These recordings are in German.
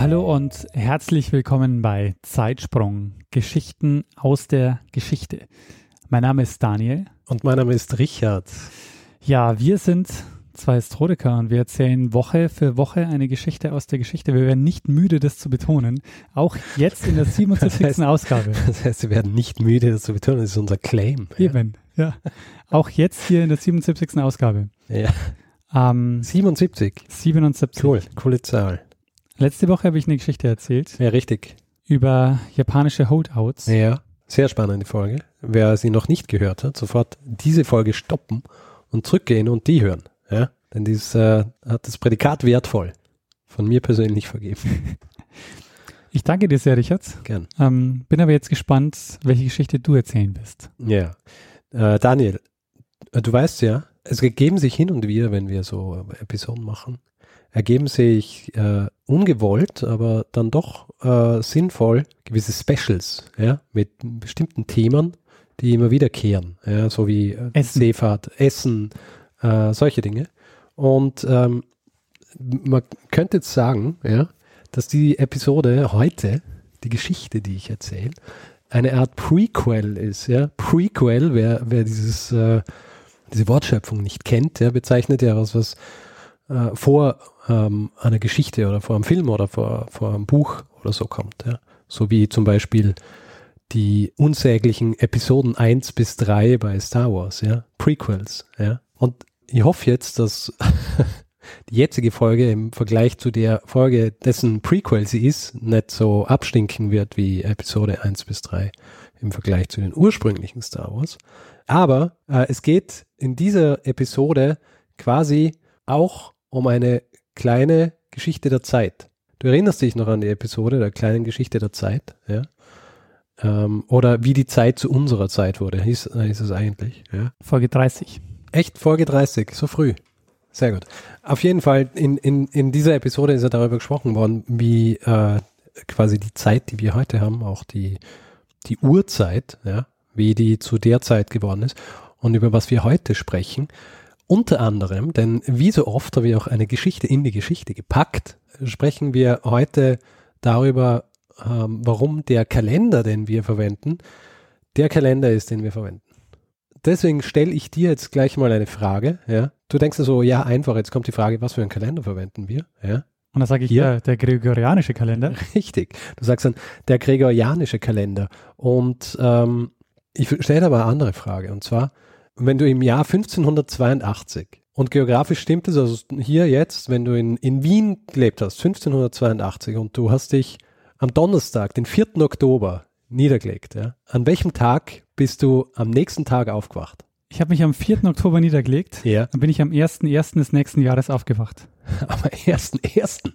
Hallo und herzlich willkommen bei Zeitsprung, Geschichten aus der Geschichte. Mein Name ist Daniel. Und mein Name ist Richard. Ja, wir sind zwei Historiker und wir erzählen Woche für Woche eine Geschichte aus der Geschichte. Wir werden nicht müde, das zu betonen. Auch jetzt in der 77. Das heißt, Ausgabe. Das heißt, wir werden nicht müde, das zu betonen. Das ist unser Claim. Eben, ja. ja. Auch jetzt hier in der 77. Ausgabe. Ja. Ähm, 77. 77. Cool, coole Zahl. Letzte Woche habe ich eine Geschichte erzählt. Ja, richtig. Über japanische Holdouts. Ja, sehr spannende Folge. Wer sie noch nicht gehört hat, sofort diese Folge stoppen und zurückgehen und die hören. Ja, denn dies äh, hat das Prädikat wertvoll. Von mir persönlich vergeben. Ich danke dir sehr, Richard. Gern. Ähm, bin aber jetzt gespannt, welche Geschichte du erzählen wirst. Ja. Äh, Daniel, du weißt ja, es ergeben sich hin und wieder, wenn wir so Episoden machen, ergeben sich äh, ungewollt, aber dann doch äh, sinnvoll gewisse Specials, ja, mit bestimmten Themen, die immer wiederkehren, ja, so wie äh, Essen. Seefahrt, Essen, äh, solche Dinge. Und ähm, man könnte jetzt sagen, ja, dass die Episode heute, die Geschichte, die ich erzähle, eine Art Prequel ist. Ja? Prequel, wer, wer dieses, äh, diese Wortschöpfung nicht kennt, ja, bezeichnet ja was, was äh, vor ähm, einer Geschichte oder vor einem Film oder vor, vor einem Buch oder so kommt. Ja. So wie zum Beispiel die unsäglichen Episoden 1 bis 3 bei Star Wars, ja, Prequels, ja. Und ich hoffe jetzt, dass die jetzige Folge im Vergleich zu der Folge, dessen Prequel sie ist, nicht so abstinken wird wie Episode 1 bis 3 im Vergleich zu den ursprünglichen Star Wars. Aber äh, es geht in dieser Episode quasi auch um eine kleine Geschichte der Zeit. Du erinnerst dich noch an die Episode der kleinen Geschichte der Zeit, ja? Ähm, oder wie die Zeit zu unserer Zeit wurde, hieß, hieß es eigentlich. Ja? Folge 30. Echt, Folge 30, so früh. Sehr gut. Auf jeden Fall, in, in, in dieser Episode ist ja darüber gesprochen worden, wie äh, quasi die Zeit, die wir heute haben, auch die, die Urzeit, ja, wie die zu der Zeit geworden ist und über was wir heute sprechen. Unter anderem, denn wie so oft habe ich auch eine Geschichte in die Geschichte gepackt, sprechen wir heute darüber, ähm, warum der Kalender, den wir verwenden, der Kalender ist, den wir verwenden. Deswegen stelle ich dir jetzt gleich mal eine Frage. Ja? Du denkst so, ja, einfach, jetzt kommt die Frage, was für einen Kalender verwenden wir? Ja? Und dann sage ich, ja, der gregorianische Kalender. Richtig. Du sagst dann, der gregorianische Kalender. Und ähm, ich stelle aber eine andere Frage. Und zwar, wenn du im Jahr 1582 und geografisch stimmt es, also hier jetzt, wenn du in, in Wien gelebt hast, 1582 und du hast dich am Donnerstag, den 4. Oktober, niedergelegt, ja, an welchem Tag bist du am nächsten Tag aufgewacht? Ich habe mich am 4. Oktober niedergelegt. Ja. Dann bin ich am 1.1. des nächsten Jahres aufgewacht. Am 1.1.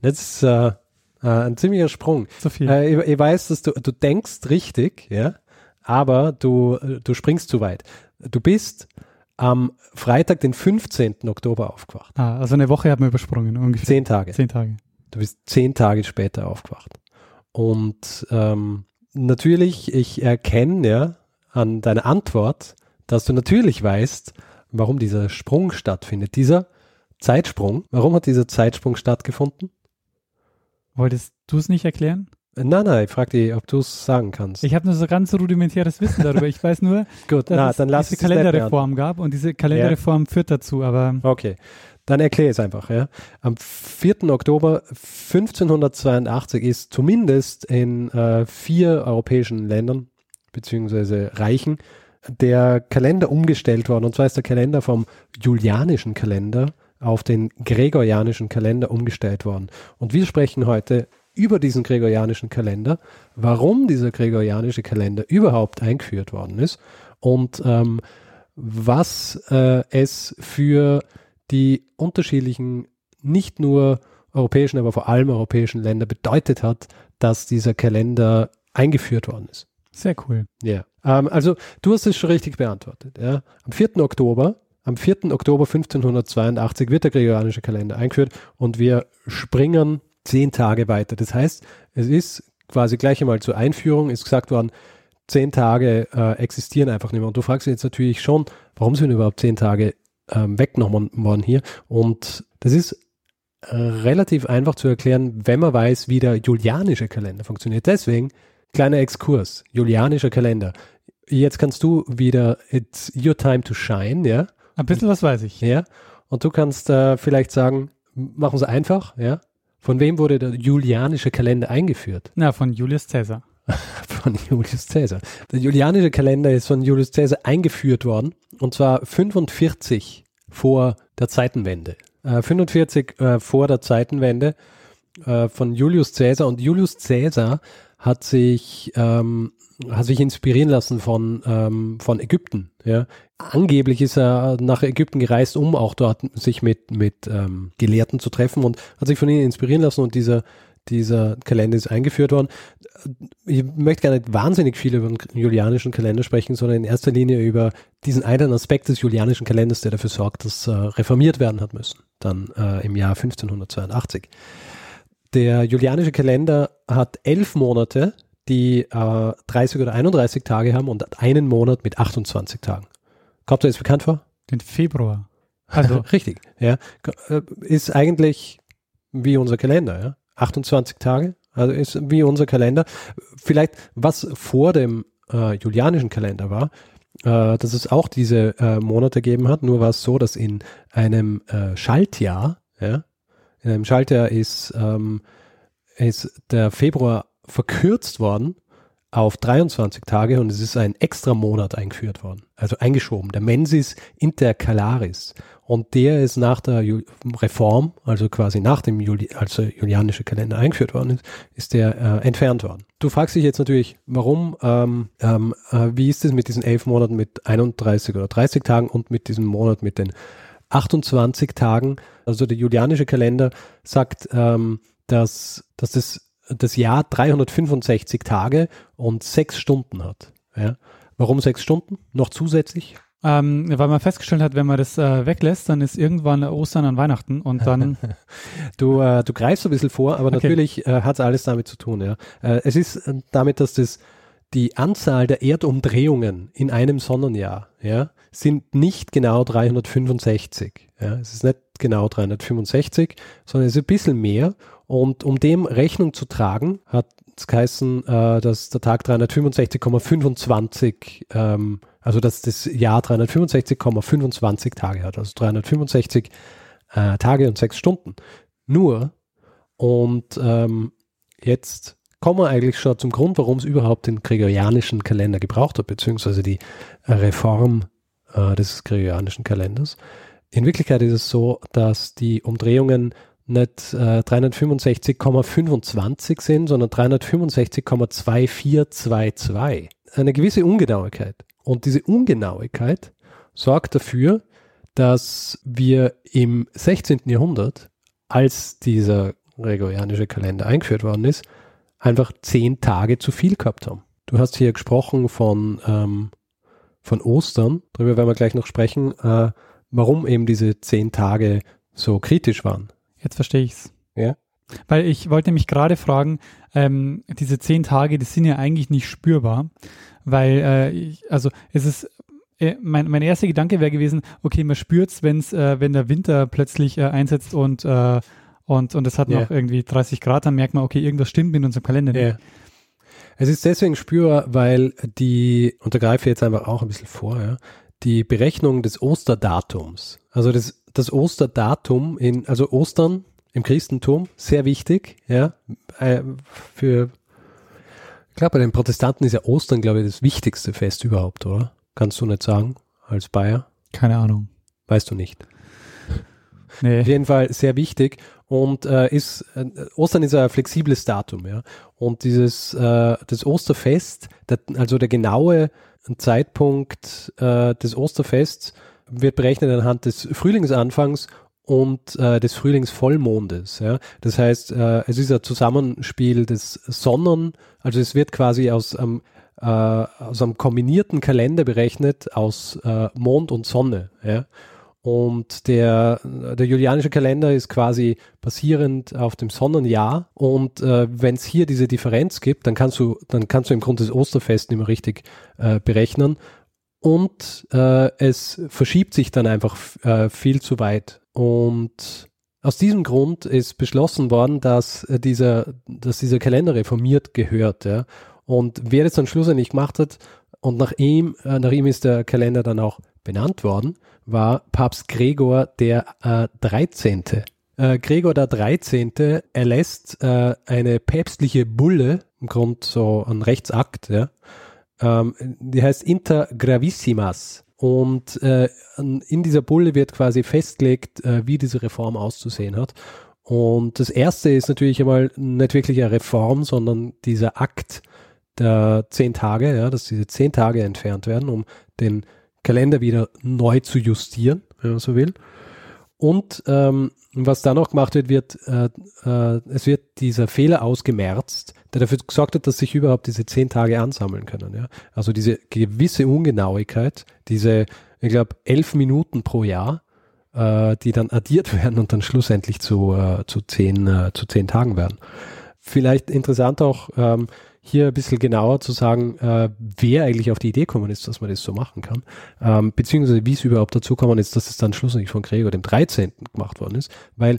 Das ist äh, äh, ein ziemlicher Sprung. So viel. Äh, ich, ich, weiß, dass du, du denkst richtig, ja, aber du, du springst zu weit. Du bist am Freitag, den 15. Oktober aufgewacht. Ah, also eine Woche haben wir übersprungen, ungefähr. Zehn Tage. Zehn Tage. Du bist zehn Tage später aufgewacht. Und ähm, natürlich, ich erkenne ja an deiner Antwort, dass du natürlich weißt, warum dieser Sprung stattfindet. Dieser Zeitsprung, warum hat dieser Zeitsprung stattgefunden? Wolltest du es nicht erklären? Nein, nein, ich frage dich, ob du es sagen kannst. Ich habe nur so ganz rudimentäres Wissen darüber. Ich weiß nur, Gut, dass na, es dann lass diese Kalenderreform gab und diese Kalenderreform ja. führt dazu, aber. Okay, dann erkläre es einfach. Ja. Am 4. Oktober 1582 ist zumindest in äh, vier europäischen Ländern beziehungsweise Reichen der Kalender umgestellt worden. Und zwar ist der Kalender vom julianischen Kalender auf den gregorianischen Kalender umgestellt worden. Und wir sprechen heute über diesen gregorianischen Kalender, warum dieser gregorianische Kalender überhaupt eingeführt worden ist und ähm, was äh, es für die unterschiedlichen, nicht nur europäischen, aber vor allem europäischen Länder bedeutet hat, dass dieser Kalender eingeführt worden ist. Sehr cool. Ja. Ähm, also du hast es schon richtig beantwortet. Ja. Am 4. Oktober, am 4. Oktober 1582 wird der gregorianische Kalender eingeführt und wir springen zehn Tage weiter. Das heißt, es ist quasi gleich einmal zur Einführung, ist gesagt worden, zehn Tage äh, existieren einfach nicht mehr. Und du fragst dich jetzt natürlich schon, warum sind überhaupt zehn Tage ähm, weggenommen worden hier? Und das ist äh, relativ einfach zu erklären, wenn man weiß, wie der julianische Kalender funktioniert. Deswegen, kleiner Exkurs, julianischer Kalender. Jetzt kannst du wieder, it's your time to shine, ja? Ein bisschen was weiß ich. Ja. Und du kannst äh, vielleicht sagen, machen es einfach, ja? Von wem wurde der julianische Kalender eingeführt? Na, von Julius Caesar. von Julius Caesar. Der julianische Kalender ist von Julius Caesar eingeführt worden und zwar 45 vor der Zeitenwende. Äh, 45 äh, vor der Zeitenwende äh, von Julius Caesar und Julius Caesar hat sich ähm, hat sich inspirieren lassen von ähm, von Ägypten. Ja, angeblich ist er nach Ägypten gereist, um auch dort sich mit mit ähm, Gelehrten zu treffen und hat sich von ihnen inspirieren lassen und dieser dieser Kalender ist eingeführt worden. Ich möchte gar nicht wahnsinnig viel über den julianischen Kalender sprechen, sondern in erster Linie über diesen einen Aspekt des julianischen Kalenders, der dafür sorgt, dass äh, reformiert werden hat müssen, dann äh, im Jahr 1582. Der julianische Kalender hat elf Monate, die äh, 30 oder 31 Tage haben und einen Monat mit 28 Tagen. Kommt dir das bekannt vor? Den Februar. Also richtig, ja, äh, ist eigentlich wie unser Kalender, ja. 28 Tage, also ist wie unser Kalender. Vielleicht was vor dem äh, julianischen Kalender war, äh, dass es auch diese äh, Monate gegeben hat. Nur war es so, dass in einem äh, Schaltjahr, ja, in einem Schaltjahr ist, ähm, ist der Februar verkürzt worden auf 23 Tage und es ist ein extra Monat eingeführt worden, also eingeschoben. Der Mensis Intercalaris. Und der ist nach der Reform, also quasi nach dem Juli, als der julianische Kalender eingeführt worden ist, ist der äh, entfernt worden. Du fragst dich jetzt natürlich, warum, ähm, ähm, äh, wie ist es mit diesen elf Monaten mit 31 oder 30 Tagen und mit diesem Monat mit den 28 Tagen? Also der julianische Kalender sagt, ähm, dass, dass das, das Jahr 365 Tage und sechs Stunden hat. Ja? Warum sechs Stunden? Noch zusätzlich? Ähm, weil man festgestellt hat, wenn man das äh, weglässt, dann ist irgendwann Ostern an Weihnachten und dann. du, äh, du greifst ein bisschen vor, aber okay. natürlich äh, hat es alles damit zu tun. Ja. Äh, es ist äh, damit, dass das die Anzahl der Erdumdrehungen in einem Sonnenjahr ja, sind nicht genau 365. Ja. Es ist nicht genau 365, sondern es ist ein bisschen mehr. Und um dem Rechnung zu tragen, hat es geheißen, äh, dass der Tag 365,25 ähm, also dass das Jahr 365,25 Tage hat, also 365 äh, Tage und sechs Stunden. Nur, und ähm, jetzt kommen wir eigentlich schon zum Grund, warum es überhaupt den gregorianischen Kalender gebraucht hat, beziehungsweise die Reform äh, des gregorianischen Kalenders. In Wirklichkeit ist es so, dass die Umdrehungen nicht äh, 365,25 sind, sondern 365,2422. Eine gewisse Ungenauigkeit. Und diese Ungenauigkeit sorgt dafür, dass wir im 16. Jahrhundert, als dieser gregorianische Kalender eingeführt worden ist, einfach zehn Tage zu viel gehabt haben. Du hast hier gesprochen von, ähm, von Ostern, darüber werden wir gleich noch sprechen, äh, warum eben diese zehn Tage so kritisch waren. Jetzt verstehe ich es. Ja. Weil ich wollte mich gerade fragen, ähm, diese zehn Tage, die sind ja eigentlich nicht spürbar weil äh, ich, also es ist äh, mein, mein erster Gedanke wäre gewesen, okay, man spürt's, wenn's, äh, wenn der Winter plötzlich äh, einsetzt und, äh, und, und es hat yeah. noch irgendwie 30 Grad, dann merkt man, okay, irgendwas stimmt mit unserem Kalender nicht. Yeah. Es ist deswegen spürbar, weil die, und da greife ich jetzt einfach auch ein bisschen vor, ja, die Berechnung des Osterdatums, also das, das Osterdatum in, also Ostern im Christentum, sehr wichtig, ja, äh, für Klar, bei den Protestanten ist ja Ostern, glaube ich, das wichtigste Fest überhaupt, oder? Kannst du nicht sagen, als Bayer? Keine Ahnung. Weißt du nicht. Nee. Auf jeden Fall sehr wichtig und äh, ist äh, Ostern ist ein flexibles Datum, ja. Und dieses äh, das Osterfest, der, also der genaue Zeitpunkt äh, des Osterfests wird berechnet anhand des Frühlingsanfangs und äh, des Frühlingsvollmondes. Ja? Das heißt, äh, es ist ein Zusammenspiel des Sonnen, also es wird quasi aus einem, äh, aus einem kombinierten Kalender berechnet aus äh, Mond und Sonne. Ja? Und der, der julianische Kalender ist quasi basierend auf dem Sonnenjahr. Und äh, wenn es hier diese Differenz gibt, dann kannst du, dann kannst du im Grunde das Osterfest nicht mehr richtig äh, berechnen. Und äh, es verschiebt sich dann einfach äh, viel zu weit. Und aus diesem Grund ist beschlossen worden, dass äh, dieser, dass dieser Kalender reformiert gehört. Ja. Und wer das dann schlussendlich gemacht hat, und nach ihm, äh, nach ihm ist der Kalender dann auch benannt worden, war Papst Gregor der äh, 13. Äh, Gregor der 13. erlässt äh, eine päpstliche Bulle, im Grunde so ein Rechtsakt, ja, ähm, die heißt Inter Gravissimas. Und äh, in dieser Bulle wird quasi festgelegt, äh, wie diese Reform auszusehen hat. Und das erste ist natürlich einmal nicht wirklich eine Reform, sondern dieser Akt der zehn Tage, ja, dass diese zehn Tage entfernt werden, um den Kalender wieder neu zu justieren, wenn man so will. Und ähm, was dann noch gemacht wird, wird äh, äh, es wird dieser Fehler ausgemerzt, der dafür gesorgt hat, dass sich überhaupt diese zehn Tage ansammeln können. Ja? Also diese gewisse Ungenauigkeit, diese, ich glaube, elf Minuten pro Jahr, äh, die dann addiert werden und dann schlussendlich zu, äh, zu, zehn, äh, zu zehn Tagen werden. Vielleicht interessant auch, ähm, hier ein bisschen genauer zu sagen, äh, wer eigentlich auf die Idee gekommen ist, dass man das so machen kann, ähm, beziehungsweise wie es überhaupt dazu gekommen ist, dass es dann schlussendlich von Gregor dem 13. gemacht worden ist, weil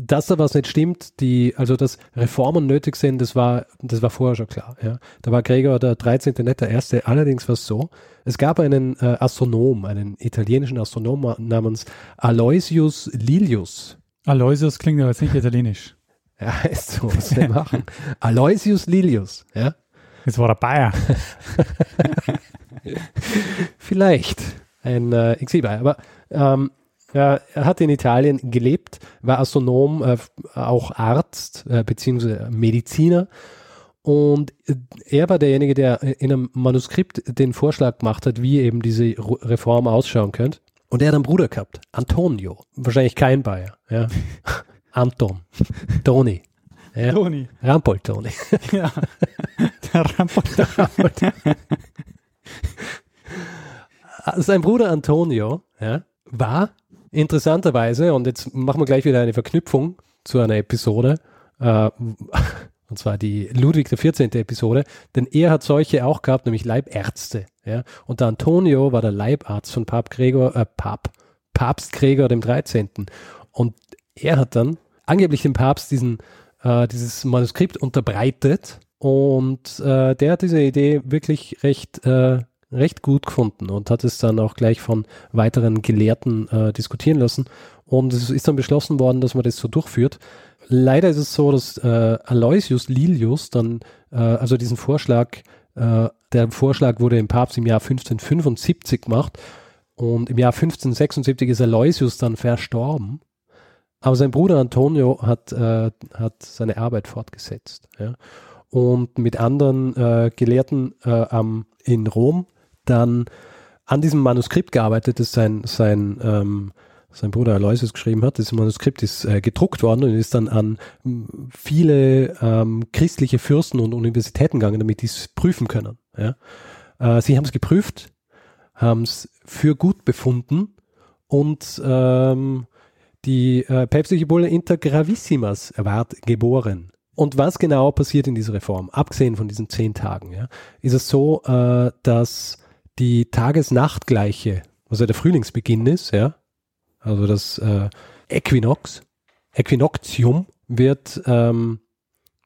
dass da was nicht stimmt, die, also dass Reformen nötig sind, das war, das war vorher schon klar. Ja. Da war Gregor der 13. nicht der erste. Allerdings war es so, es gab einen äh, Astronom, einen italienischen Astronom namens Aloysius Lilius. Aloysius klingt aber jetzt nicht italienisch. Ja, ist so, was wir machen. Aloysius Lilius, ja. Jetzt war er Bayer. Vielleicht ein äh, Exilbayer, aber ähm, er hat in Italien gelebt, war Astronom, äh, auch Arzt äh, bzw. Mediziner. Und äh, er war derjenige, der in einem Manuskript den Vorschlag gemacht hat, wie eben diese Reform ausschauen könnte. Und er hat einen Bruder gehabt, Antonio. Wahrscheinlich kein Bayer. Ja. Anton, Toni. Ja. Toni. Rampold Toni. Ja, der. Der Rampold. Sein Bruder Antonio ja, war interessanterweise, und jetzt machen wir gleich wieder eine Verknüpfung zu einer Episode, äh, und zwar die Ludwig XIV. Episode, denn er hat solche auch gehabt, nämlich Leibärzte. Ja? Und der Antonio war der Leibarzt von Papst Gregor, äh, Pap, Papst Gregor dem 13. Und er hat dann angeblich dem Papst diesen, äh, dieses Manuskript unterbreitet und äh, der hat diese Idee wirklich recht, äh, recht gut gefunden und hat es dann auch gleich von weiteren Gelehrten äh, diskutieren lassen und es ist dann beschlossen worden, dass man das so durchführt. Leider ist es so, dass äh, Aloysius Lilius dann, äh, also diesen Vorschlag, äh, der Vorschlag wurde im Papst im Jahr 1575 gemacht und im Jahr 1576 ist Aloysius dann verstorben aber sein Bruder Antonio hat, äh, hat seine Arbeit fortgesetzt. Ja? Und mit anderen äh, Gelehrten äh, ähm, in Rom dann an diesem Manuskript gearbeitet, das sein, sein, ähm, sein Bruder Aloysius geschrieben hat. Das Manuskript ist äh, gedruckt worden und ist dann an viele ähm, christliche Fürsten und Universitäten gegangen, damit die es prüfen können. Ja? Äh, sie haben es geprüft, haben es für gut befunden und ähm, die äh, päpstliche Bulle Inter Gravissimas ward geboren. Und was genau passiert in dieser Reform, abgesehen von diesen zehn Tagen, ja, ist es so, äh, dass die Tagesnachtgleiche, was ja der Frühlingsbeginn ist, ja, also das äh, Äquinox, Äquinoctium wird, ähm,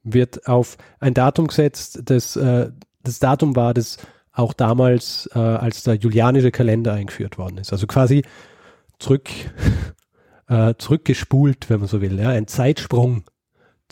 wird auf ein Datum gesetzt, das, äh, das Datum war, das auch damals, äh, als der julianische Kalender eingeführt worden ist. Also quasi zurück äh, zurückgespult, wenn man so will, ja, ein Zeitsprung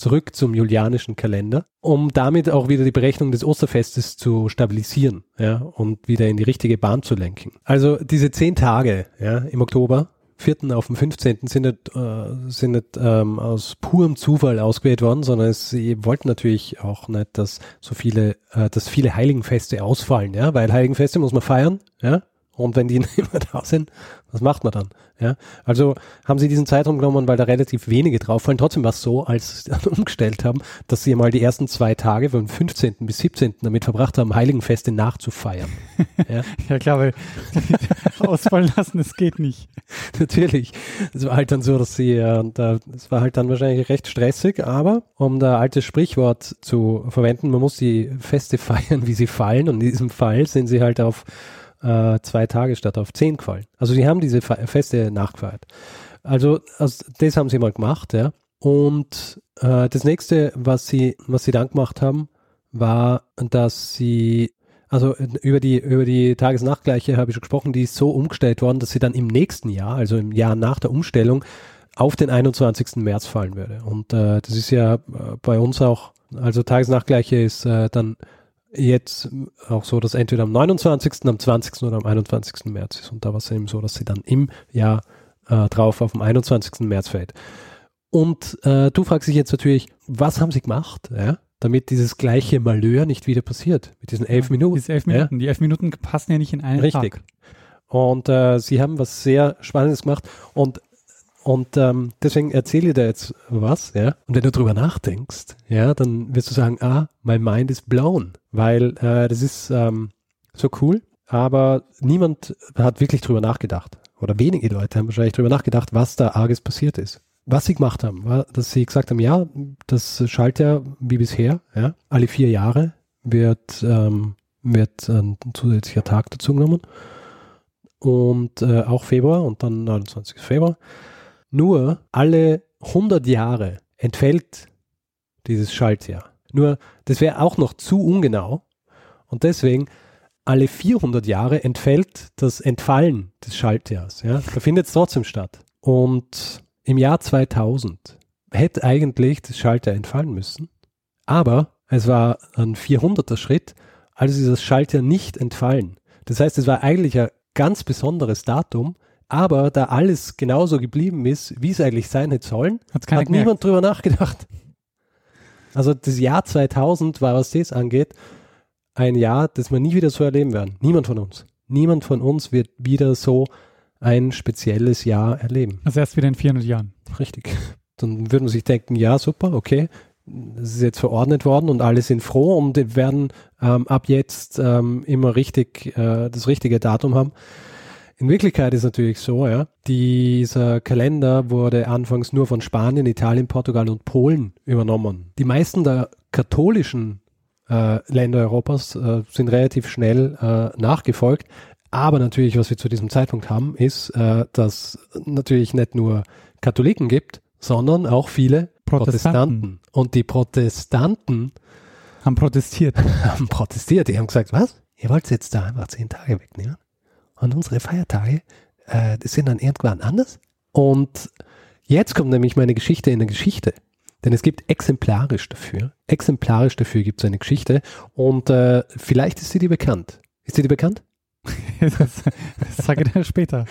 zurück zum julianischen Kalender, um damit auch wieder die Berechnung des Osterfestes zu stabilisieren ja, und wieder in die richtige Bahn zu lenken. Also diese zehn Tage ja, im Oktober, 4. auf den 15. sind nicht, äh, sind nicht ähm, aus purem Zufall ausgewählt worden, sondern es, sie wollten natürlich auch nicht, dass so viele, äh, dass viele Heiligenfeste ausfallen, ja, weil Heiligenfeste muss man feiern, ja, Und wenn die nicht mehr da sind, was macht man dann? Ja, also haben sie diesen Zeitraum genommen, weil da relativ wenige drauf fallen. Trotzdem war es so, als sie dann umgestellt haben, dass sie mal die ersten zwei Tage vom 15. bis 17. damit verbracht haben, Heiligenfeste nachzufeiern. Ja, ja klar, weil ausfallen lassen, das geht nicht. Natürlich. Es war halt dann so, dass sie, äh, es war halt dann wahrscheinlich recht stressig, aber um da altes Sprichwort zu verwenden, man muss die Feste feiern, wie sie fallen. Und in diesem Fall sind sie halt auf äh, zwei Tage statt auf zehn gefallen. Also sie haben diese Feste nachgefeiert. Also, also das haben sie mal gemacht, ja. Und äh, das nächste, was sie, was sie dann gemacht haben, war, dass sie, also über die, über die Tagesnachtgleiche habe ich schon gesprochen, die ist so umgestellt worden, dass sie dann im nächsten Jahr, also im Jahr nach der Umstellung, auf den 21. März fallen würde. Und äh, das ist ja äh, bei uns auch, also Tagesnachtgleiche ist äh, dann jetzt auch so, dass entweder am 29., am 20. oder am 21. März ist. Und da war es eben so, dass sie dann im Jahr äh, drauf auf dem 21. März fällt. Und äh, du fragst dich jetzt natürlich, was haben sie gemacht, ja, damit dieses gleiche Malheur nicht wieder passiert, mit diesen elf ja, Minuten. Diese elf Minuten. Ja? Die elf Minuten passen ja nicht in einen Richtig. Tag. Und äh, sie haben was sehr Spannendes gemacht. Und und ähm, deswegen erzähle ich dir jetzt was, ja. Und wenn du drüber nachdenkst, ja, dann wirst du sagen, ah, my mind is blown, weil äh, das ist ähm, so cool, aber niemand hat wirklich drüber nachgedacht. Oder wenige Leute haben wahrscheinlich drüber nachgedacht, was da arges passiert ist. Was sie gemacht haben, war, dass sie gesagt haben, ja, das Schaltjahr wie bisher, ja, alle vier Jahre wird, ähm, wird ein zusätzlicher Tag dazu genommen. Und äh, auch Februar und dann 29. Februar. Nur alle 100 Jahre entfällt dieses Schaltjahr. Nur, das wäre auch noch zu ungenau. Und deswegen, alle 400 Jahre entfällt das Entfallen des Schaltjahrs. Ja? Da findet es trotzdem statt. Und im Jahr 2000 hätte eigentlich das Schaltjahr entfallen müssen. Aber es war ein 400er Schritt, also ist das Schaltjahr nicht entfallen. Das heißt, es war eigentlich ein ganz besonderes Datum, aber da alles genauso geblieben ist, wie es eigentlich sein hätte sollen, hat gemerkt. niemand drüber nachgedacht. Also das Jahr 2000 war, was das angeht, ein Jahr, das wir nie wieder so erleben werden. Niemand von uns. Niemand von uns wird wieder so ein spezielles Jahr erleben. Also erst wieder in 400 Jahren. Richtig. Dann würde man sich denken, ja, super, okay, es ist jetzt verordnet worden und alle sind froh und werden ähm, ab jetzt ähm, immer richtig äh, das richtige Datum haben. In Wirklichkeit ist natürlich so, ja, dieser Kalender wurde anfangs nur von Spanien, Italien, Portugal und Polen übernommen. Die meisten der katholischen äh, Länder Europas äh, sind relativ schnell äh, nachgefolgt. Aber natürlich, was wir zu diesem Zeitpunkt haben, ist, äh, dass natürlich nicht nur Katholiken gibt, sondern auch viele Protestanten. Protestanten. Und die Protestanten haben protestiert. Haben protestiert. Die haben gesagt, was? Ihr wollt jetzt da einfach zehn Tage wegnehmen? Und unsere Feiertage, äh, das sind dann irgendwann anders. Und jetzt kommt nämlich meine Geschichte in der Geschichte. Denn es gibt exemplarisch dafür, exemplarisch dafür gibt es eine Geschichte und äh, vielleicht ist sie dir bekannt. Ist sie dir bekannt? das, das sage ich dir später.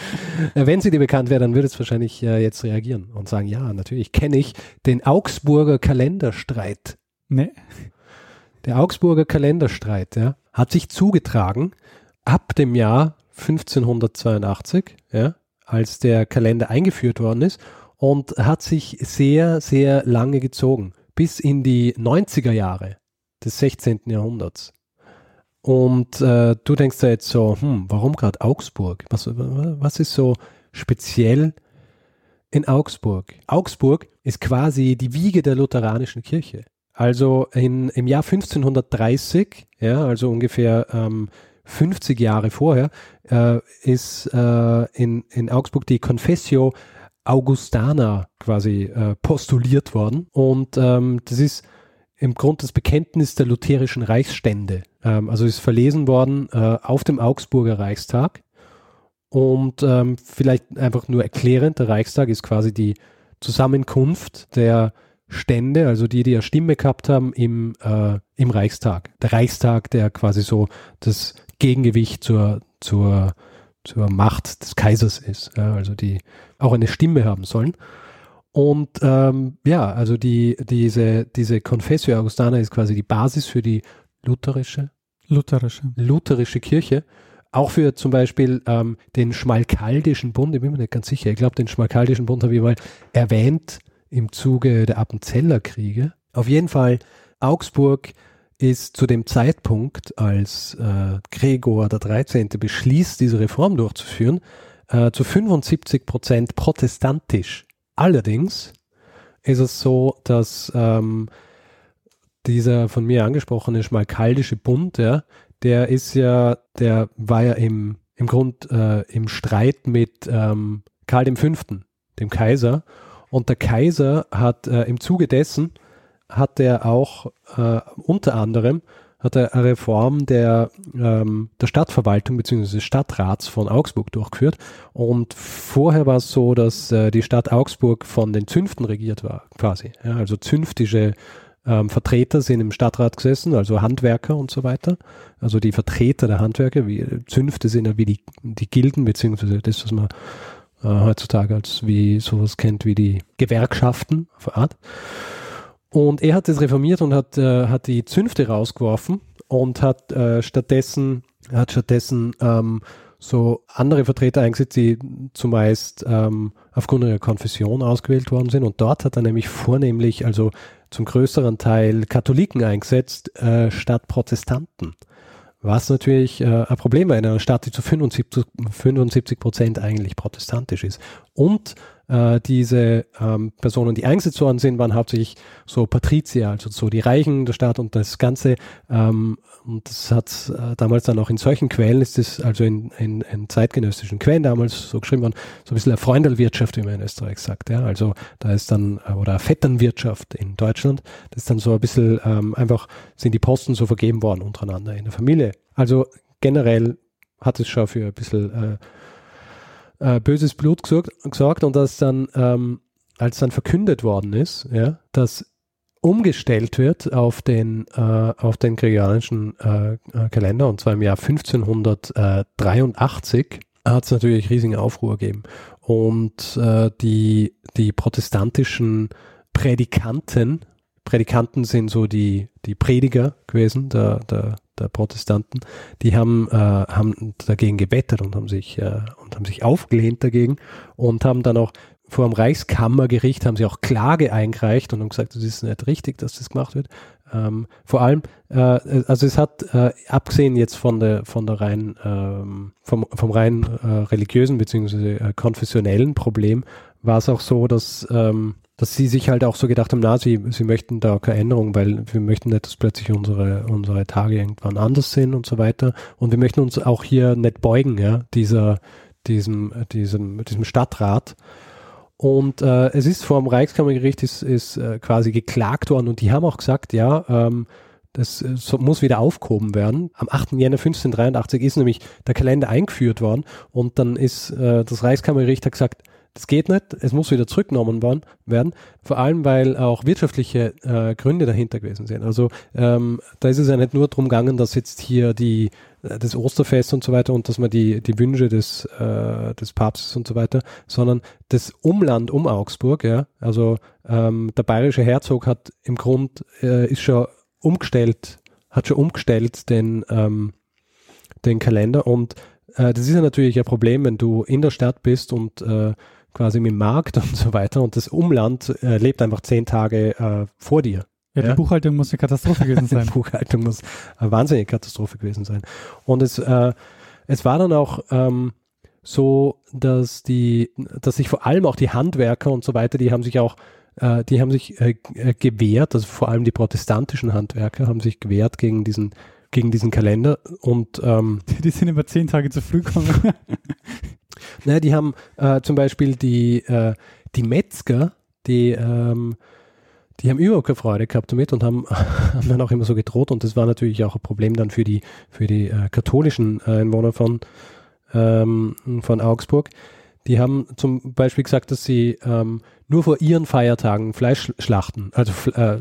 Äh, wenn sie dir bekannt wäre, dann würde es wahrscheinlich äh, jetzt reagieren und sagen, ja, natürlich kenne ich den Augsburger Kalenderstreit. Nee. Der Augsburger Kalenderstreit ja, hat sich zugetragen ab dem Jahr 1582, ja, als der Kalender eingeführt worden ist und hat sich sehr, sehr lange gezogen, bis in die 90er Jahre des 16. Jahrhunderts. Und äh, du denkst da jetzt so, hm, warum gerade Augsburg? Was, was ist so speziell in Augsburg? Augsburg ist quasi die Wiege der lutheranischen Kirche. Also in, im Jahr 1530, ja, also ungefähr ähm, 50 Jahre vorher, äh, ist äh, in, in Augsburg die Confessio Augustana quasi äh, postuliert worden. Und ähm, das ist im Grunde das Bekenntnis der lutherischen Reichsstände. Ähm, also ist verlesen worden äh, auf dem Augsburger Reichstag. Und ähm, vielleicht einfach nur erklärend, der Reichstag ist quasi die Zusammenkunft der Stände, also die, die ja Stimme gehabt haben im, äh, im Reichstag. Der Reichstag, der quasi so das Gegengewicht zur, zur, zur Macht des Kaisers ist, ja, also die auch eine Stimme haben sollen. Und ähm, ja, also die, diese, diese Confessio Augustana ist quasi die Basis für die lutherische, lutherische, lutherische Kirche. auch für zum Beispiel ähm, den Schmalkaldischen Bund, ich bin mir nicht ganz sicher, ich glaube, den Schmalkaldischen Bund habe ich mal erwähnt im Zuge der Appenzeller Kriege. Auf jeden Fall, Augsburg ist zu dem Zeitpunkt, als äh, Gregor der 13. beschließt, diese Reform durchzuführen, äh, zu 75 Prozent protestantisch. Allerdings ist es so, dass ähm, dieser von mir angesprochene schmalkaldische Bund, ja, der ist ja, der war ja im, im Grund äh, im Streit mit ähm, Karl V., dem Kaiser. Und der Kaiser hat äh, im Zuge dessen hat er auch äh, unter anderem hat er eine Reform der, ähm, der Stadtverwaltung bzw. des Stadtrats von Augsburg durchgeführt. Und vorher war es so, dass äh, die Stadt Augsburg von den Zünften regiert war, quasi. Ja, also zünftische ähm, Vertreter sind im Stadtrat gesessen, also Handwerker und so weiter. Also die Vertreter der Handwerker, wie Zünfte sind ja wie die, die Gilden, beziehungsweise das, was man äh, heutzutage als wie sowas kennt wie die Gewerkschaften auf Art. Und er hat das reformiert und hat, äh, hat die Zünfte rausgeworfen und hat äh, stattdessen, hat stattdessen ähm, so andere Vertreter eingesetzt, die zumeist ähm, aufgrund ihrer Konfession ausgewählt worden sind. Und dort hat er nämlich vornehmlich, also zum größeren Teil Katholiken eingesetzt, äh, statt Protestanten. Was natürlich äh, ein Problem war in einer Stadt, die zu 75 Prozent eigentlich protestantisch ist. Und äh, diese ähm, Personen, die eingesetzt worden sind, waren hauptsächlich so Patrizier, also so die Reichen der Stadt und das Ganze. Ähm, und das hat äh, damals dann auch in solchen Quellen, ist es also in, in, in zeitgenössischen Quellen damals so geschrieben worden, so ein bisschen eine Freundelwirtschaft, wie man in Österreich sagt. Ja? Also da ist dann, äh, oder Vetternwirtschaft in Deutschland, das ist dann so ein bisschen ähm, einfach, sind die Posten so vergeben worden untereinander in der Familie. Also generell hat es schon für ein bisschen äh, äh, böses Blut gesorgt, und dass dann, ähm, als dann verkündet worden ist, ja, dass umgestellt wird auf den, äh, auf den gregorianischen äh, äh Kalender und zwar im Jahr 1583, hat es natürlich riesigen Aufruhr gegeben. Und äh, die, die protestantischen Prädikanten, Prädikanten sind so die, die Prediger gewesen, der, der, der Protestanten, die haben, äh, haben dagegen gewettet und haben sich, äh, und haben sich aufgelehnt dagegen und haben dann auch vor dem Reichskammergericht haben sie auch Klage eingereicht und haben gesagt, das ist nicht richtig, dass das gemacht wird. Ähm, vor allem, äh, also es hat, äh, abgesehen jetzt von der, von der rein, ähm, vom, vom rein äh, religiösen beziehungsweise äh, konfessionellen Problem, war es auch so, dass ähm, dass sie sich halt auch so gedacht haben, na, sie, sie möchten da keine Änderung, weil wir möchten nicht, dass plötzlich unsere, unsere Tage irgendwann anders sind und so weiter. Und wir möchten uns auch hier nicht beugen, ja, dieser, diesem, diesem, diesem Stadtrat. Und äh, es ist vor dem Reichskammergericht ist, ist äh, quasi geklagt worden und die haben auch gesagt, ja, ähm, das äh, muss wieder aufgehoben werden. Am 8. Jänner 1583 ist nämlich der Kalender eingeführt worden und dann ist äh, das Reichskammergericht hat gesagt, das geht nicht, es muss wieder zurückgenommen werden, vor allem weil auch wirtschaftliche äh, Gründe dahinter gewesen sind. Also ähm, da ist es ja nicht nur darum gegangen, dass jetzt hier die äh, das Osterfest und so weiter und dass man die, die Wünsche des, äh, des Papstes und so weiter, sondern das Umland um Augsburg, ja, also ähm, der bayerische Herzog hat im Grund, äh, ist schon umgestellt, hat schon umgestellt den, ähm, den Kalender. Und äh, das ist ja natürlich ein Problem, wenn du in der Stadt bist und äh, quasi mit dem Markt und so weiter und das Umland äh, lebt einfach zehn Tage äh, vor dir. Ja, die ja? Buchhaltung muss eine Katastrophe gewesen sein. die Buchhaltung muss eine wahnsinnige Katastrophe gewesen sein. Und es, äh, es war dann auch ähm, so, dass die, dass sich vor allem auch die Handwerker und so weiter, die haben sich auch, äh, die haben sich äh, äh gewehrt, also vor allem die protestantischen Handwerker haben sich gewehrt gegen diesen gegen diesen Kalender und ähm, die sind immer zehn Tage zu früh gekommen. Naja, die haben äh, zum Beispiel die, äh, die Metzger, die, ähm, die haben überhaupt keine Freude gehabt damit und haben, haben dann auch immer so gedroht und das war natürlich auch ein Problem dann für die, für die äh, katholischen äh, Einwohner von, ähm, von Augsburg. Die haben zum Beispiel gesagt, dass sie ähm, nur vor ihren Feiertagen Fleisch schlachten, also äh,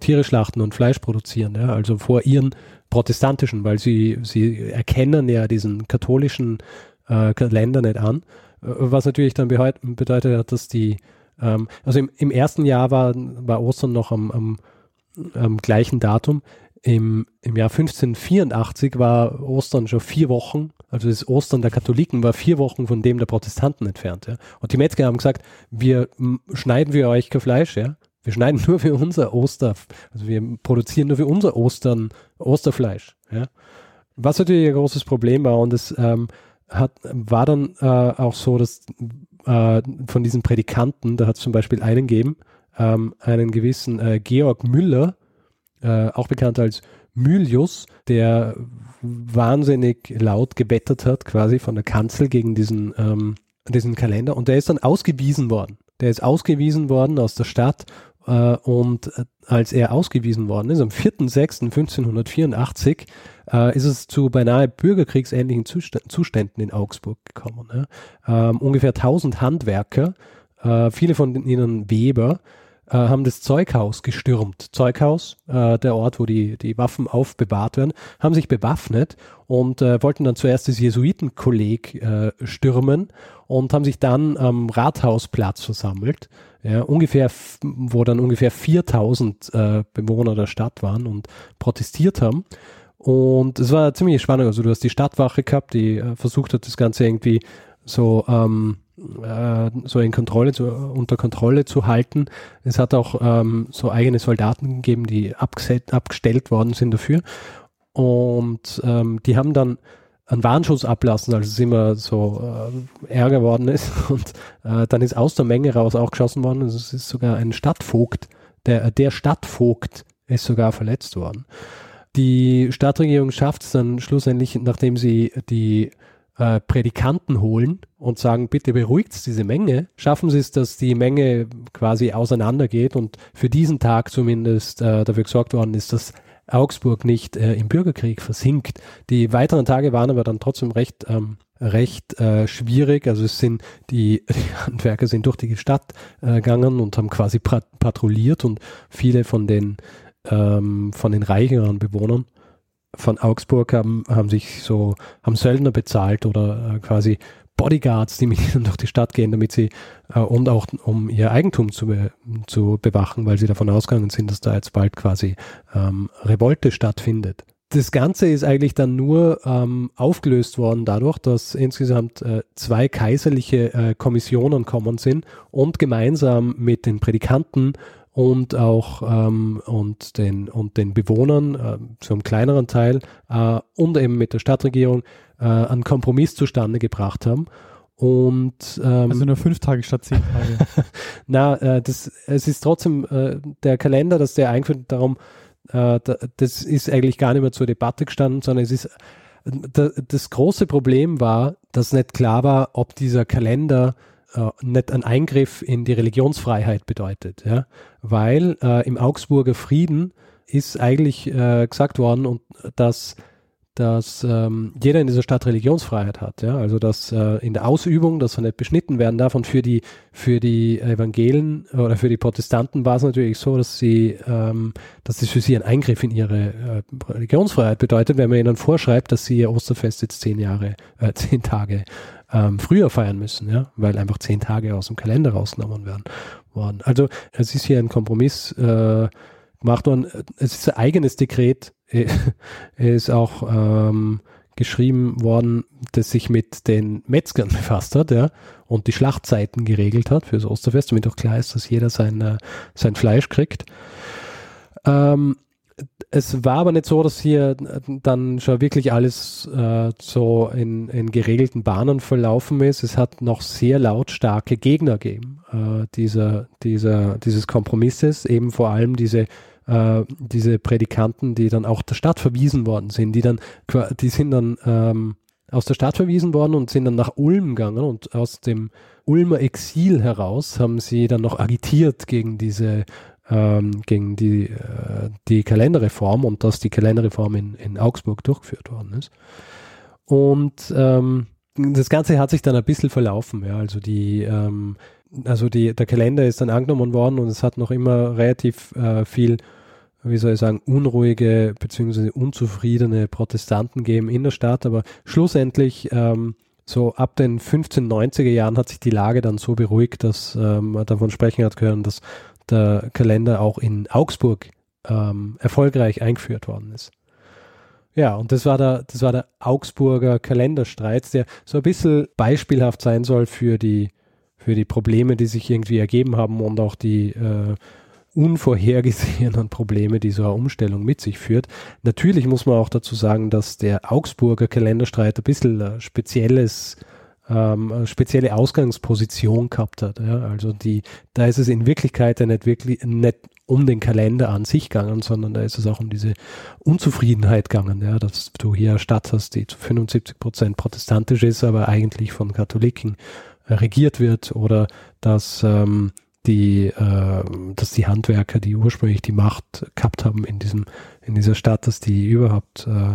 Tiere schlachten und Fleisch produzieren, ja, also vor ihren protestantischen, weil sie, sie erkennen ja diesen katholischen äh, Kalender nicht an. Äh, was natürlich dann bedeutet hat, dass die, ähm, also im, im, ersten Jahr war, war Ostern noch am, am, am gleichen Datum. Im, Im Jahr 1584 war Ostern schon vier Wochen, also das Ostern der Katholiken war vier Wochen von dem der Protestanten entfernt. Ja. Und die Metzger haben gesagt, wir schneiden für euch kein Fleisch, ja. Wir schneiden nur für unser Oster, also wir produzieren nur für unser Ostern Osterfleisch. Ja. Was natürlich ein großes Problem war und es ähm, hat, war dann äh, auch so, dass äh, von diesen Predikanten, da hat es zum Beispiel einen gegeben, ähm, einen gewissen äh, Georg Müller, äh, auch bekannt als Mylius, der wahnsinnig laut gebettert hat, quasi von der Kanzel gegen diesen, ähm, diesen Kalender. Und der ist dann ausgewiesen worden. Der ist ausgewiesen worden aus der Stadt und äh, als er ausgewiesen worden ist, am 4.6.1584, äh, ist es zu beinahe bürgerkriegsähnlichen Zuständen in Augsburg gekommen. Ne? Ähm, ungefähr 1000 Handwerker, äh, viele von ihnen Weber, äh, haben das Zeughaus gestürmt. Zeughaus, äh, der Ort, wo die, die Waffen aufbewahrt werden, haben sich bewaffnet und äh, wollten dann zuerst das Jesuitenkolleg äh, stürmen und haben sich dann am Rathausplatz versammelt, ja, ungefähr, wo dann ungefähr 4000 äh, Bewohner der Stadt waren und protestiert haben. Und es war ziemlich spannend. Also du hast die Stadtwache gehabt, die äh, versucht hat, das Ganze irgendwie so ähm, äh, so in Kontrolle zu, unter Kontrolle zu halten. Es hat auch ähm, so eigene Soldaten gegeben, die abgestellt worden sind dafür. Und ähm, die haben dann einen Warnschuss ablassen, als es immer so äh, Ärger geworden ist. Und äh, dann ist aus der Menge raus auch geschossen worden. Also es ist sogar ein Stadtvogt, der, der Stadtvogt ist sogar verletzt worden. Die Stadtregierung schafft es dann schlussendlich, nachdem sie die äh, Prädikanten holen und sagen, bitte beruhigt diese Menge, schaffen sie es, dass die Menge quasi auseinandergeht und für diesen Tag zumindest äh, dafür gesorgt worden ist, dass Augsburg nicht äh, im Bürgerkrieg versinkt. Die weiteren Tage waren aber dann trotzdem recht ähm, recht äh, schwierig. Also es sind die, die Handwerker sind durch die Stadt äh, gegangen und haben quasi patrouilliert und viele von den ähm, von den reicheren Bewohnern von Augsburg haben, haben sich so, haben Söldner bezahlt oder äh, quasi Bodyguards, die mit ihnen durch die Stadt gehen, damit sie äh, und auch um ihr Eigentum zu, be, zu bewachen, weil sie davon ausgegangen sind, dass da jetzt bald quasi ähm, Revolte stattfindet. Das Ganze ist eigentlich dann nur ähm, aufgelöst worden dadurch, dass insgesamt äh, zwei kaiserliche äh, Kommissionen kommen sind und gemeinsam mit den Predikanten und auch ähm, und den und den Bewohnern äh, zu einem kleineren Teil äh, und eben mit der Stadtregierung äh, einen Kompromiss zustande gebracht haben. Und ähm, also nur fünf Tage statt zehn Tage. Na, äh, das es ist trotzdem äh, der Kalender, dass der eingeführt darum, äh, da, das ist eigentlich gar nicht mehr zur Debatte gestanden, sondern es ist da, das große Problem war, dass nicht klar war, ob dieser Kalender äh, nicht ein Eingriff in die Religionsfreiheit bedeutet, ja, weil äh, im Augsburger Frieden ist eigentlich äh, gesagt worden und dass dass ähm, jeder in dieser Stadt Religionsfreiheit hat, ja, also dass äh, in der Ausübung, dass er nicht beschnitten werden darf. Und für die für die Evangelen oder für die Protestanten war es natürlich so, dass sie ähm, dass das für sie ein Eingriff in ihre äh, Religionsfreiheit bedeutet, wenn man ihnen vorschreibt, dass sie ihr Osterfest jetzt zehn Jahre, äh, zehn Tage ähm, früher feiern müssen, ja, weil einfach zehn Tage aus dem Kalender rausgenommen werden worden. Also es ist hier ein Kompromiss äh, gemacht worden. Es ist ein eigenes Dekret, ist auch ähm, geschrieben worden, das sich mit den Metzgern befasst hat, ja, und die Schlachtzeiten geregelt hat für das Osterfest, damit auch klar ist, dass jeder sein, äh, sein Fleisch kriegt. Ähm, es war aber nicht so, dass hier dann schon wirklich alles äh, so in, in geregelten Bahnen verlaufen ist. Es hat noch sehr lautstarke Gegner gegeben, äh, dieser, dieser, dieses Kompromisses, eben vor allem diese äh, diese Prädikanten, die dann auch der Stadt verwiesen worden sind, die dann, die sind dann ähm, aus der Stadt verwiesen worden und sind dann nach Ulm gegangen und aus dem Ulmer Exil heraus haben sie dann noch agitiert gegen diese ähm, gegen die, äh, die Kalenderreform und dass die Kalenderreform in, in Augsburg durchgeführt worden ist. Und ähm, das Ganze hat sich dann ein bisschen verlaufen, ja. Also die, ähm, also die, der Kalender ist dann angenommen worden und es hat noch immer relativ äh, viel, wie soll ich sagen, unruhige bzw. unzufriedene Protestanten gegeben in der Stadt, aber schlussendlich ähm, so ab den 1590er Jahren hat sich die Lage dann so beruhigt, dass ähm, man davon sprechen hat können, dass der Kalender auch in Augsburg ähm, erfolgreich eingeführt worden ist. Ja, und das war der, das war der Augsburger Kalenderstreit, der so ein bisschen beispielhaft sein soll für die, für die Probleme, die sich irgendwie ergeben haben und auch die äh, unvorhergesehenen Probleme, die so eine Umstellung mit sich führt. Natürlich muss man auch dazu sagen, dass der Augsburger Kalenderstreit ein bisschen ein spezielles ähm, eine spezielle Ausgangsposition gehabt hat. Ja? Also die, da ist es in Wirklichkeit ja nicht wirklich nicht um den Kalender an sich gegangen, sondern da ist es auch um diese Unzufriedenheit gegangen, ja, dass du hier eine Stadt hast, die zu 75 Prozent protestantisch ist, aber eigentlich von Katholiken äh, regiert wird oder dass ähm, die, äh, dass die Handwerker, die ursprünglich die Macht gehabt haben in diesem, in dieser Stadt, dass die überhaupt äh,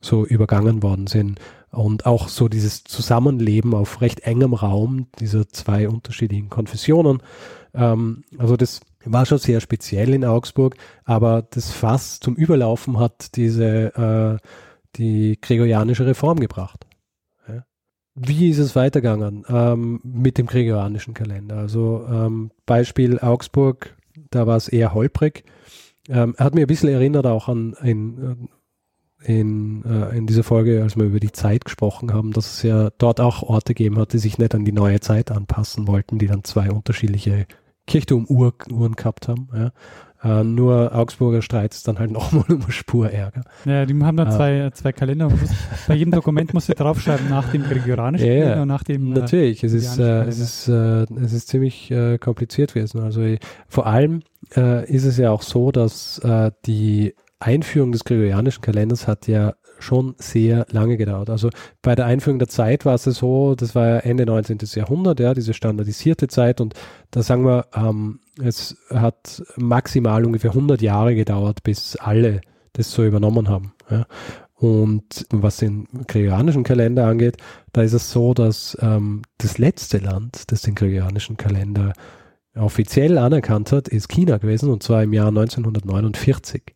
so übergangen worden sind. Und auch so dieses Zusammenleben auf recht engem Raum dieser zwei unterschiedlichen Konfessionen. Ähm, also das war schon sehr speziell in Augsburg, aber das Fass zum Überlaufen hat diese, äh, die gregorianische Reform gebracht. Wie ist es weitergegangen ähm, mit dem gregorianischen Kalender? Also ähm, Beispiel Augsburg, da war es eher holprig. Ähm, hat mir ein bisschen erinnert auch an in, in, äh, in dieser Folge, als wir über die Zeit gesprochen haben, dass es ja dort auch Orte gegeben hat, die sich nicht an die neue Zeit anpassen wollten, die dann zwei unterschiedliche Kirchturmuhren gehabt haben. Ja. Äh, nur Augsburger Streit ist dann halt nochmal eine Spur Ärger. Ja, die haben dann äh, zwei, zwei Kalender. Muss, bei jedem Dokument musst du draufschreiben nach dem Gregorianischen ja, Kalender und nach dem. Äh, Natürlich, es, ist, äh, es, ist, äh, es ist ziemlich äh, kompliziert gewesen. Also vor allem ist es ja auch so, dass die Einführung des Gregorianischen Kalenders hat ja schon sehr lange gedauert. Also bei der Einführung der Zeit war es so, das war ja Ende 19. Jahrhundert, ja, diese standardisierte Zeit und da sagen wir, ähm, es hat maximal ungefähr 100 Jahre gedauert, bis alle das so übernommen haben. Ja. Und was den gregorianischen Kalender angeht, da ist es so, dass ähm, das letzte Land, das den gregorianischen Kalender offiziell anerkannt hat, ist China gewesen und zwar im Jahr 1949.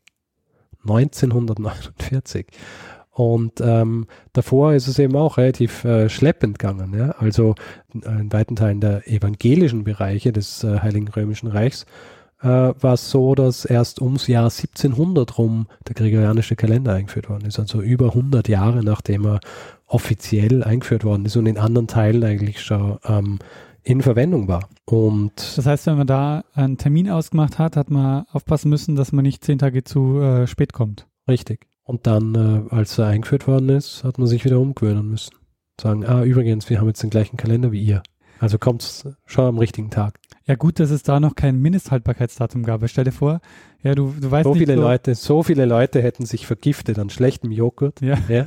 1949. Und ähm, davor ist es eben auch relativ äh, schleppend gegangen. Ja? Also in weiten Teilen der evangelischen Bereiche des äh, Heiligen Römischen Reichs äh, war es so, dass erst ums Jahr 1700 rum der gregorianische Kalender eingeführt worden ist. Also über 100 Jahre nachdem er offiziell eingeführt worden ist und in anderen Teilen eigentlich schon ähm, in Verwendung war. Und das heißt, wenn man da einen Termin ausgemacht hat, hat man aufpassen müssen, dass man nicht zehn Tage zu äh, spät kommt. Richtig. Und dann, äh, als er eingeführt worden ist, hat man sich wieder umgewöhnen müssen. Sagen, ah, übrigens, wir haben jetzt den gleichen Kalender wie ihr. Also kommt es schon am richtigen Tag. Ja, gut, dass es da noch kein Mindesthaltbarkeitsdatum gab. Stell dir vor, ja, du, du weißt so nicht. Viele so Leute, so viele Leute hätten sich vergiftet an schlechtem Joghurt. Ja. Ja,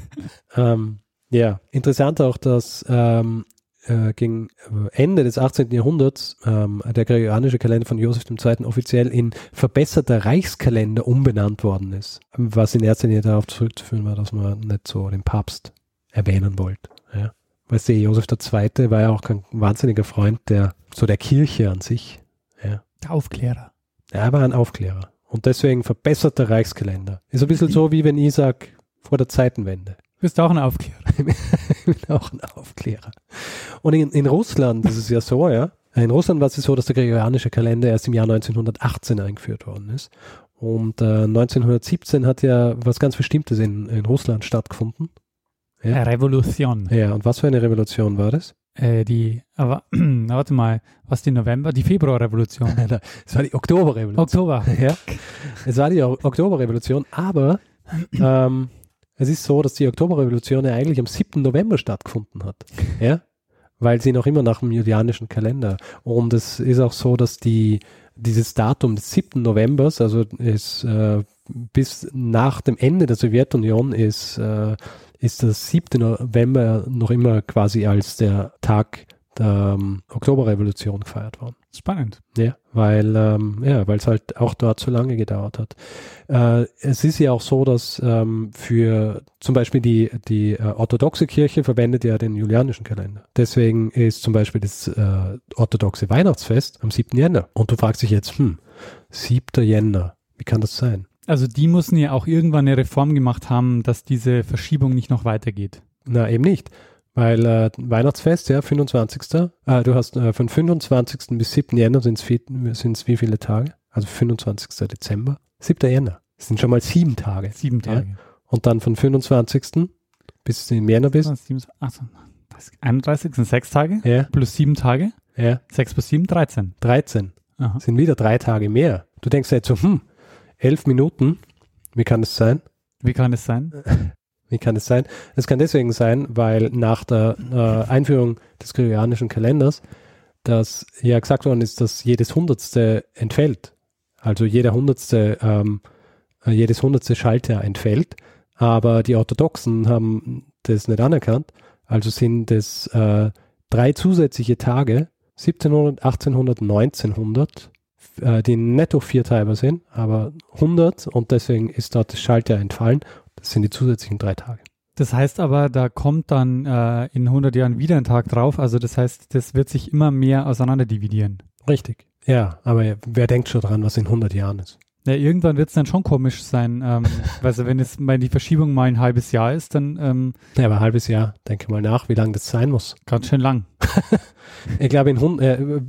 ähm, ja. interessant auch, dass ähm, äh, gegen Ende des 18. Jahrhunderts ähm, der gregorianische Kalender von Josef II. offiziell in verbesserter Reichskalender umbenannt worden ist. Was in erster Linie darauf zurückzuführen war, dass man nicht so den Papst erwähnen wollte. Ja. Weißt du, Josef II. war ja auch kein wahnsinniger Freund der, so der Kirche an sich. Ja. Der Aufklärer. Er war ein Aufklärer. Und deswegen verbesserter Reichskalender. Ist ein bisschen so, wie wenn Isaac vor der Zeitenwende bist auch ein Aufklärer. ich bin auch ein Aufklärer. Und in, in Russland ist es ja so, ja. In Russland war es so, dass der gregorianische Kalender erst im Jahr 1918 eingeführt worden ist. Und äh, 1917 hat ja was ganz Bestimmtes in, in Russland stattgefunden. Ja. Eine Revolution. Ja, und was für eine Revolution war das? Äh, die, aber, warte mal, was die November, die Februarrevolution. Es war die Oktoberrevolution. Oktober. Ja. Es war die Oktoberrevolution, aber ähm, es ist so, dass die Oktoberrevolution ja eigentlich am 7. November stattgefunden hat. Ja? Weil sie noch immer nach dem julianischen Kalender. Und es ist auch so, dass die, dieses Datum des 7. Novembers, also ist äh, bis nach dem Ende der Sowjetunion ist, äh, ist das 7. November noch immer quasi als der Tag der ähm, Oktoberrevolution gefeiert worden. Spannend. Ja, weil ähm, ja, weil es halt auch dort zu lange gedauert hat. Äh, es ist ja auch so, dass ähm, für zum Beispiel die die äh, orthodoxe Kirche verwendet ja den julianischen Kalender. Deswegen ist zum Beispiel das äh, orthodoxe Weihnachtsfest am 7. Jänner. Und du fragst dich jetzt, hm, 7. Jänner, wie kann das sein? Also die müssen ja auch irgendwann eine Reform gemacht haben, dass diese Verschiebung nicht noch weitergeht. Na, eben nicht. Weil äh, Weihnachtsfest, ja, 25. Äh, du hast äh, von 25. bis 7. Jänner sind es wie viele Tage? Also 25. Dezember, 7. Jänner. Das sind schon mal sieben Tage. Sieben Tage. Ja? Und dann von 25. bis du im Jänner bist. 31 sind sechs Tage Ja, plus sieben Tage. ja, Sechs plus sieben, 13. 13. Aha. Sind wieder drei Tage mehr. Du denkst jetzt so, hm, elf Minuten. Wie kann das sein? Wie kann es sein? Wie kann es sein? Es kann deswegen sein, weil nach der äh, Einführung des gregorianischen Kalenders, dass ja gesagt worden ist, dass jedes Hundertste entfällt. Also jeder Hundertste, ähm, äh, jedes Hundertste Schaltjahr entfällt. Aber die Orthodoxen haben das nicht anerkannt. Also sind es äh, drei zusätzliche Tage, 1700, 1800, 1900, äh, die netto vierteilbar sind, aber 100 und deswegen ist dort das Schaltjahr entfallen. Das sind die zusätzlichen drei Tage. Das heißt aber, da kommt dann äh, in 100 Jahren wieder ein Tag drauf. Also das heißt, das wird sich immer mehr auseinander dividieren. Richtig. Ja, aber wer denkt schon dran, was in 100 Jahren ist? Ja, irgendwann wird es dann schon komisch sein. Ähm, also wenn jetzt mal die Verschiebung mal ein halbes Jahr ist, dann ähm, Ja, aber ein halbes Jahr, denke mal nach, wie lange das sein muss. ganz schön lang. Ich glaube, in Hund- äh,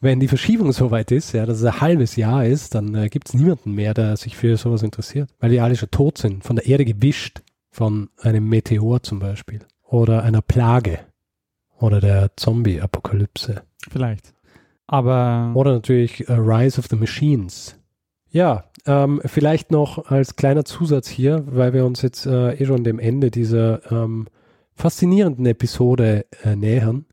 wenn die Verschiebung so weit ist, ja, dass es ein halbes Jahr ist, dann äh, gibt es niemanden mehr, der sich für sowas interessiert. Weil die alle schon tot sind, von der Erde gewischt, von einem Meteor zum Beispiel. Oder einer Plage. Oder der Zombie-Apokalypse. Vielleicht. Aber Oder natürlich äh, Rise of the Machines. Ja, ähm, vielleicht noch als kleiner Zusatz hier, weil wir uns jetzt äh, eh schon dem Ende dieser ähm, faszinierenden Episode äh, nähern,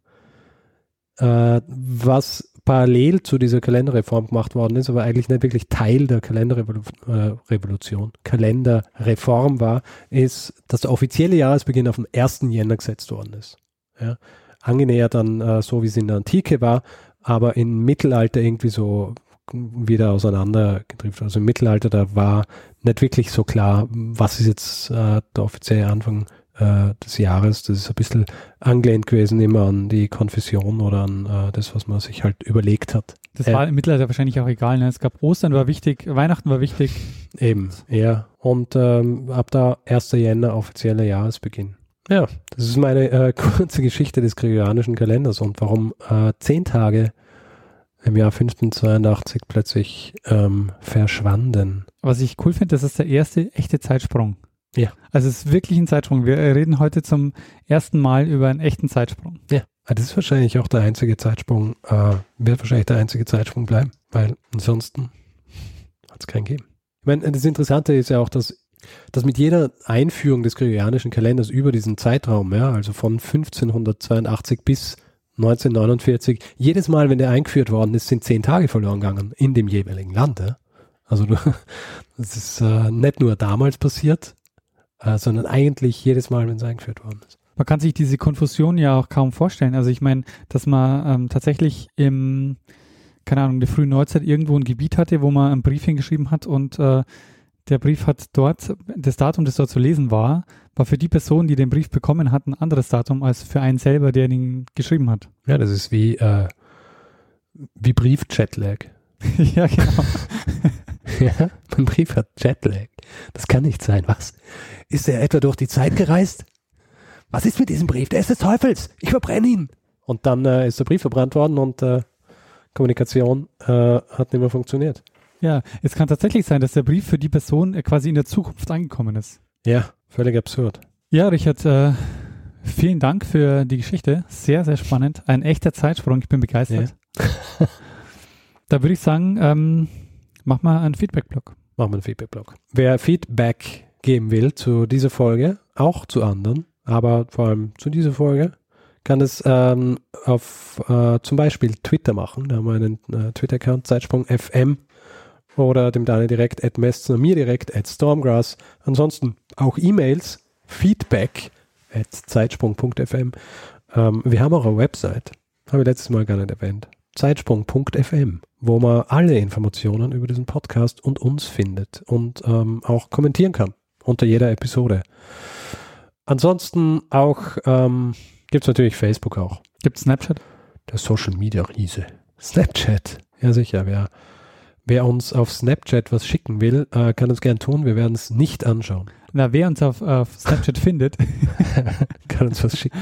äh, was parallel zu dieser Kalenderreform gemacht worden ist, aber eigentlich nicht wirklich Teil der Kalenderrevolution, äh, Kalenderreform war, ist, dass der offizielle Jahresbeginn auf den 1. Jänner gesetzt worden ist. Ja. Angenähert dann äh, so, wie es in der Antike war, aber im Mittelalter irgendwie so wieder auseinandergedriftet. Also im Mittelalter, da war nicht wirklich so klar, was ist jetzt äh, der offizielle Anfang äh, des Jahres. Das ist ein bisschen angelehnt gewesen immer an die Konfession oder an äh, das, was man sich halt überlegt hat. das äh, war im Mittelalter wahrscheinlich auch egal. Ne? Es gab Ostern war wichtig, Weihnachten war wichtig. Eben, ja. Und ähm, ab da 1. Jänner offizieller Jahresbeginn. Ja, das ist meine äh, kurze Geschichte des gregorianischen Kalenders und warum äh, zehn Tage im Jahr 1582 plötzlich ähm, verschwanden. Was ich cool finde, das ist der erste echte Zeitsprung. Ja. Also es ist wirklich ein Zeitsprung. Wir reden heute zum ersten Mal über einen echten Zeitsprung. Ja. Ah, Das ist wahrscheinlich auch der einzige Zeitsprung, äh, wird wahrscheinlich der einzige Zeitsprung bleiben, weil ansonsten hat es keinen gegeben. Ich meine, das Interessante ist ja auch, dass, dass mit jeder Einführung des gregorianischen Kalenders über diesen Zeitraum, ja, also von 1582 bis 1949, jedes Mal, wenn der eingeführt worden ist, sind zehn Tage verloren gegangen in dem jeweiligen Land. Ja. Also das ist äh, nicht nur damals passiert, äh, sondern eigentlich jedes Mal, wenn es eingeführt worden ist. Man kann sich diese Konfusion ja auch kaum vorstellen. Also ich meine, dass man ähm, tatsächlich im, keine Ahnung, der frühen Neuzeit irgendwo ein Gebiet hatte, wo man einen Brief hingeschrieben hat und äh, der Brief hat dort, das Datum, das dort zu lesen war, war für die Person, die den Brief bekommen hat, ein anderes Datum als für einen selber, der ihn geschrieben hat. Ja, das ist wie, äh, wie Brief-Jetlag. ja, genau. ja, mein Brief hat Jetlag. Das kann nicht sein. Was? Ist er etwa durch die Zeit gereist? Was ist mit diesem Brief? Der ist des Teufels. Ich verbrenne ihn. Und dann äh, ist der Brief verbrannt worden und äh, Kommunikation äh, hat nicht mehr funktioniert. Ja, es kann tatsächlich sein, dass der Brief für die Person äh, quasi in der Zukunft angekommen ist. Ja, völlig absurd. Ja, Richard, äh, vielen Dank für die Geschichte. Sehr, sehr spannend. Ein echter Zeitsprung. Ich bin begeistert. da würde ich sagen, ähm, mach mal einen Feedback-Blog. Machen wir einen Feedback-Blog. Wer Feedback geben will zu dieser Folge, auch zu anderen, aber vor allem zu dieser Folge, kann es ähm, auf äh, zum Beispiel Twitter machen. Da haben wir einen äh, Twitter-Account, Zeitsprung FM oder dem Daniel direkt at Messner, mir direkt at Stormgrass. Ansonsten auch E-Mails, Feedback at zeitsprung.fm. Ähm, wir haben auch eine Website, habe ich letztes Mal gar nicht erwähnt. Zeitsprung.fm, wo man alle Informationen über diesen Podcast und uns findet und ähm, auch kommentieren kann unter jeder Episode. Ansonsten auch ähm, gibt es natürlich Facebook auch. Gibt Snapchat? Der Social Media Riese. Snapchat. Ja, sicher. Wer, wer uns auf Snapchat was schicken will, äh, kann es gern tun. Wir werden es nicht anschauen. Na, wer uns auf, auf Snapchat findet, kann uns was schicken.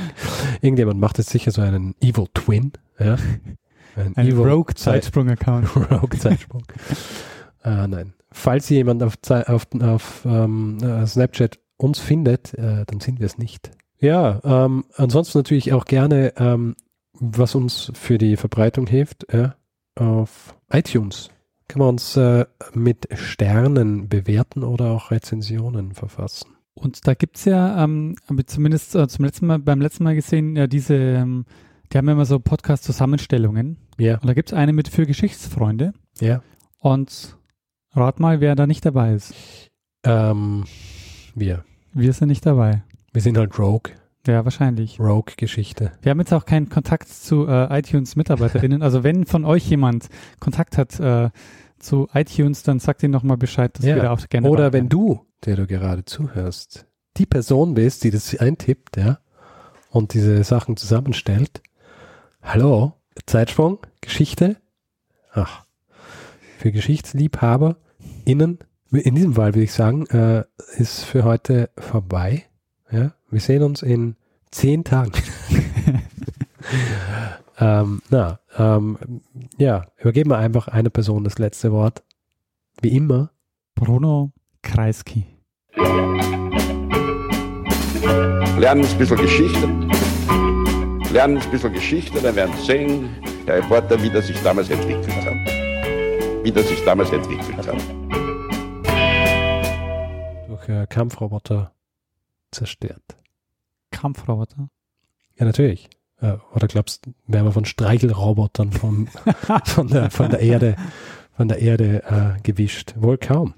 Irgendjemand macht jetzt sicher so einen Evil Twin. Ja? Ein ein Rogue-Zeitsprung-Account. Rogue Zeitsprung. äh, nein. Falls jemand auf, auf, auf ähm, äh, Snapchat uns findet, äh, dann sind wir es nicht. Ja, ähm, ansonsten natürlich auch gerne, ähm, was uns für die Verbreitung hilft, ja, auf iTunes kann man uns äh, mit Sternen bewerten oder auch Rezensionen verfassen. Und da gibt's ja, ähm, habe ich zumindest äh, zum letzten Mal, beim letzten Mal gesehen, ja diese, ähm, die haben immer so Podcast-Zusammenstellungen. Ja. Und da gibt's eine mit für Geschichtsfreunde. Ja. Und rat mal, wer da nicht dabei ist. Ähm, wir. Wir sind nicht dabei. Wir sind halt Rogue. Ja, wahrscheinlich. Rogue-Geschichte. Wir haben jetzt auch keinen Kontakt zu äh, iTunes-MitarbeiterInnen. Also wenn von euch jemand Kontakt hat äh, zu iTunes, dann sagt ihnen nochmal Bescheid, dass Ja. wir da auch gerne Oder wenn du, der du gerade zuhörst, die Person bist, die das eintippt, ja, und diese Sachen zusammenstellt. Hallo, Zeitsprung, Geschichte. Ach, für Geschichtsliebhaber innen, in diesem Fall würde ich sagen, äh, ist für heute vorbei. Ja, wir sehen uns in zehn Tagen. ähm, na, ähm, ja, übergeben wir einfach einer Person das letzte Wort. Wie immer. Bruno Kreisky. Lernen ein bisschen Geschichte. Lernen ein bisschen Geschichte, dann werden Sie sehen, der Reporter, wie das sich damals entwickelt hat. Wie das sich damals entwickelt hat. durch äh, Kampfroboter zerstört. Kampfroboter. Ja, natürlich. Äh, oder glaubst du, werden wir von Streichelrobotern vom, von, der, von der Erde, von der Erde äh, gewischt? Wohl kaum.